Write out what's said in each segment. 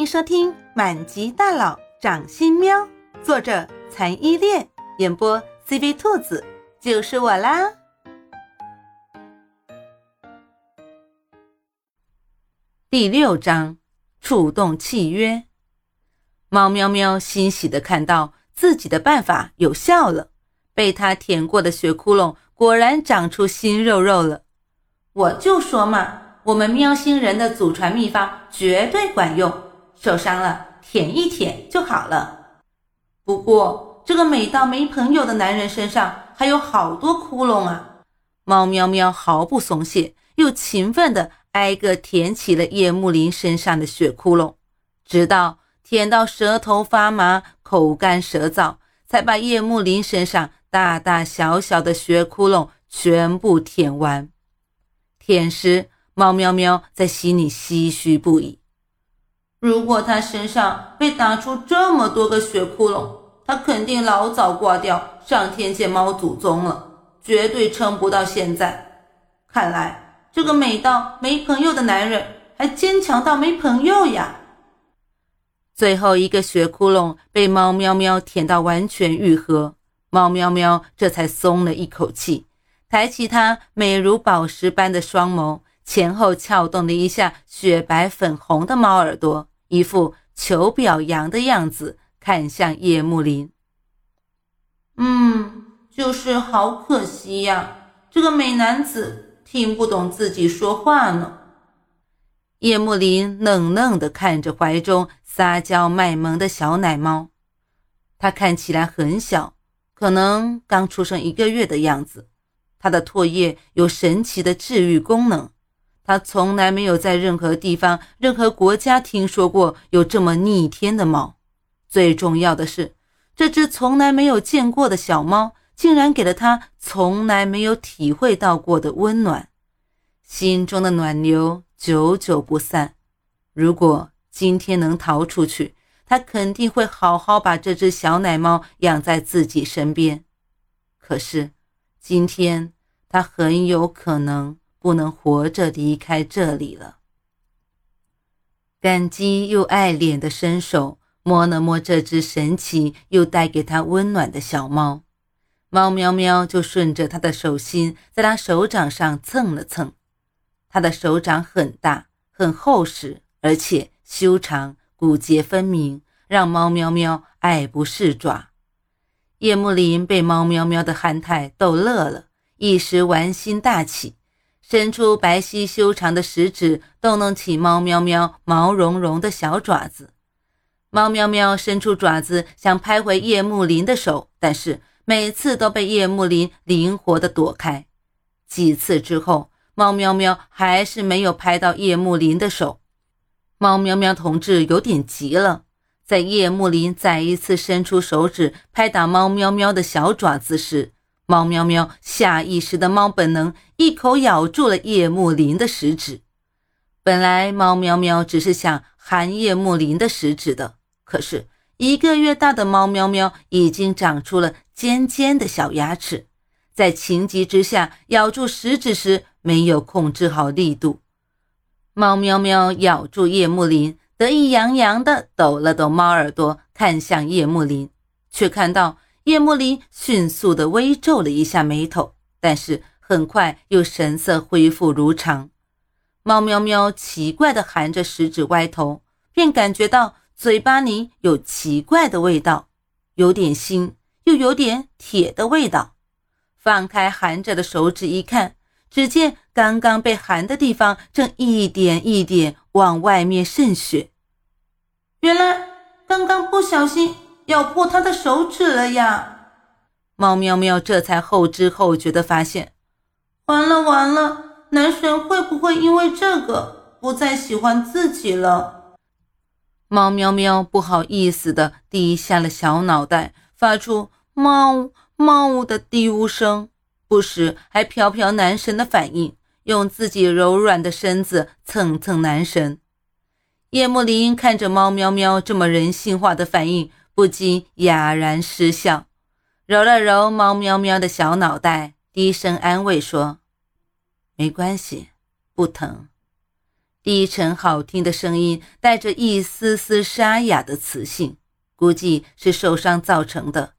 欢迎收听《满级大佬掌心喵》，作者残依恋，演播 CV 兔子，就是我啦。第六章触动契约。猫喵喵欣喜的看到自己的办法有效了，被它舔过的血窟窿果然长出新肉肉了。我就说嘛。我们喵星人的祖传秘方绝对管用，受伤了舔一舔就好了。不过这个美到没朋友的男人身上还有好多窟窿啊！猫喵喵毫不松懈，又勤奋地挨个舔起了叶幕林身上的血窟窿，直到舔到舌头发麻、口干舌燥，才把叶幕林身上大大小小的血窟窿全部舔完。舔时。猫喵喵在心里唏嘘不已。如果他身上被打出这么多个血窟窿，他肯定老早挂掉，上天见猫祖宗了，绝对撑不到现在。看来这个美到没朋友的男人还坚强到没朋友呀！最后一个血窟窿被猫喵喵舔到完全愈合，猫喵喵这才松了一口气，抬起它美如宝石般的双眸。前后撬动了一下雪白粉红的猫耳朵，一副求表扬的样子，看向叶幕林。嗯，就是好可惜呀，这个美男子听不懂自己说话呢。叶幕林冷冷地看着怀中撒娇卖萌的小奶猫，它看起来很小，可能刚出生一个月的样子。它的唾液有神奇的治愈功能。他从来没有在任何地方、任何国家听说过有这么逆天的猫。最重要的是，这只从来没有见过的小猫，竟然给了他从来没有体会到过的温暖，心中的暖流久久不散。如果今天能逃出去，他肯定会好好把这只小奶猫养在自己身边。可是，今天他很有可能。不能活着离开这里了。感激又爱怜的伸手摸了摸这只神奇又带给他温暖的小猫，猫喵喵就顺着他的手心在他手掌上蹭了蹭。他的手掌很大、很厚实，而且修长、骨节分明，让猫喵喵爱不释爪。叶幕林被猫喵喵的憨态逗乐了，一时玩心大起。伸出白皙修长的食指，逗弄起猫喵喵毛茸茸的小爪子。猫喵喵伸出爪子想拍回叶幕林的手，但是每次都被叶幕林灵活地躲开。几次之后，猫喵喵还是没有拍到叶幕林的手。猫喵喵同志有点急了，在叶幕林再一次伸出手指拍打猫喵喵的小爪子时。猫喵喵下意识的猫本能，一口咬住了叶幕林的食指。本来猫喵喵只是想含叶幕林的食指的，可是一个月大的猫喵喵已经长出了尖尖的小牙齿，在情急之下咬住食指时没有控制好力度。猫喵喵咬住叶幕林，得意洋洋地抖了抖猫耳朵，看向叶幕林，却看到。叶幕林迅速地微皱了一下眉头，但是很快又神色恢复如常。猫喵喵奇怪地含着食指歪头，便感觉到嘴巴里有奇怪的味道，有点腥，又有点铁的味道。放开含着的手指一看，只见刚刚被含的地方正一点一点往外面渗血。原来刚刚不小心。咬破他的手指了呀！猫喵喵这才后知后觉地发现，完了完了，男神会不会因为这个不再喜欢自己了？猫喵喵不好意思地低下了小脑袋，发出“猫猫”的低呜声，不时还瞟瞟男神的反应，用自己柔软的身子蹭蹭男神。叶幕林看着猫喵喵这么人性化的反应。不禁哑然失笑，揉了揉猫喵喵的小脑袋，低声安慰说：“没关系，不疼。”低沉好听的声音带着一丝丝沙哑的磁性，估计是受伤造成的。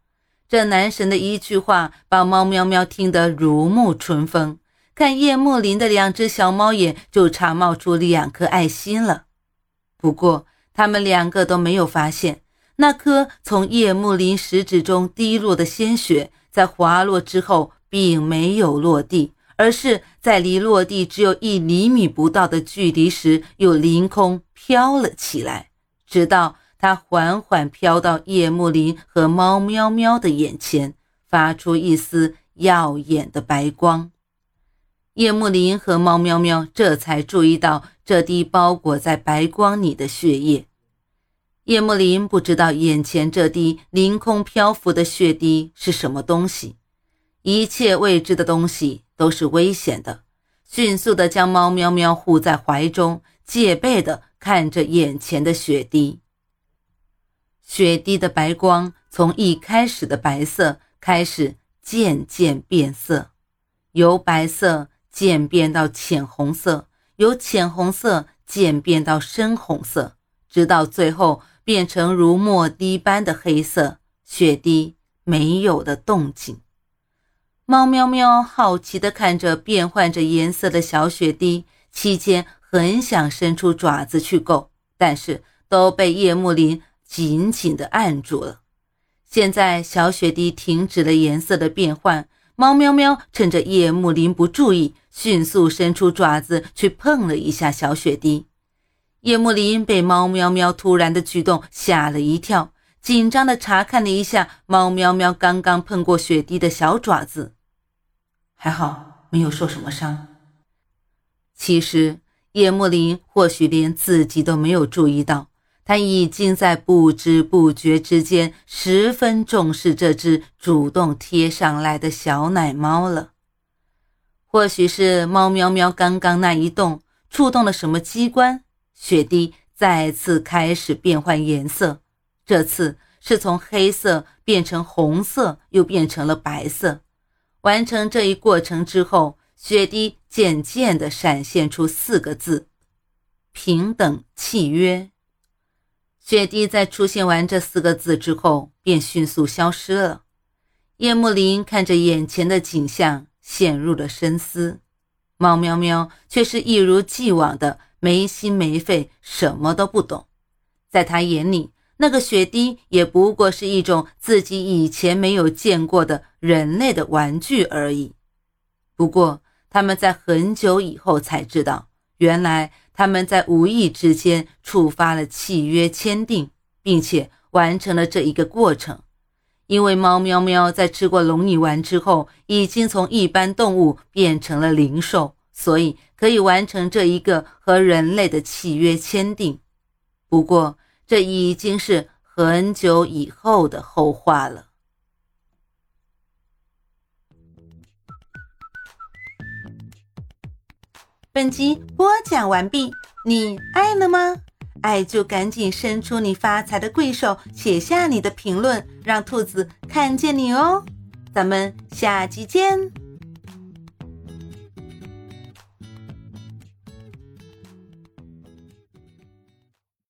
这男神的一句话，把猫喵喵听得如沐春风。看叶幕林的两只小猫眼，就差冒出两颗爱心了。不过，他们两个都没有发现，那颗从叶幕林食指中滴落的鲜血，在滑落之后，并没有落地。而是在离落地只有一厘米不到的距离时，又凌空飘了起来，直到它缓缓飘到叶幕林和猫喵喵的眼前，发出一丝耀眼的白光。叶幕林和猫喵喵这才注意到这滴包裹在白光里的血液。叶幕林不知道眼前这滴凌空漂浮的血滴是什么东西，一切未知的东西。都是危险的，迅速地将猫喵喵护在怀中，戒备地看着眼前的血滴。血滴的白光从一开始的白色开始渐渐变色，由白色渐变到浅红色，由浅红色渐变到深红色，直到最后变成如墨滴般的黑色。血滴没有的动静。猫喵喵好奇地看着变换着颜色的小雪滴，期间很想伸出爪子去够，但是都被叶幕林紧紧地按住了。现在小雪滴停止了颜色的变换，猫喵喵趁着叶幕林不注意，迅速伸出爪子去碰了一下小雪滴。叶幕林被猫喵喵突然的举动吓了一跳，紧张地查看了一下猫喵喵刚刚碰过雪地的小爪子。还好没有受什么伤。其实叶幕林或许连自己都没有注意到，他已经在不知不觉之间十分重视这只主动贴上来的小奶猫了。或许是猫喵喵刚刚那一动触动了什么机关，雪滴再次开始变换颜色，这次是从黑色变成红色，又变成了白色。完成这一过程之后，雪滴渐渐地闪现出四个字：“平等契约。”雪滴在出现完这四个字之后，便迅速消失了。叶幕林看着眼前的景象，陷入了深思。猫喵喵却是一如既往的没心没肺，什么都不懂。在他眼里，那个雪滴也不过是一种自己以前没有见过的人类的玩具而已。不过，他们在很久以后才知道，原来他们在无意之间触发了契约签订，并且完成了这一个过程。因为猫喵喵在吃过龙女丸之后，已经从一般动物变成了灵兽，所以可以完成这一个和人类的契约签订。不过，这已经是很久以后的后话了。本集播讲完毕，你爱了吗？爱就赶紧伸出你发财的贵手，写下你的评论，让兔子看见你哦。咱们下集见。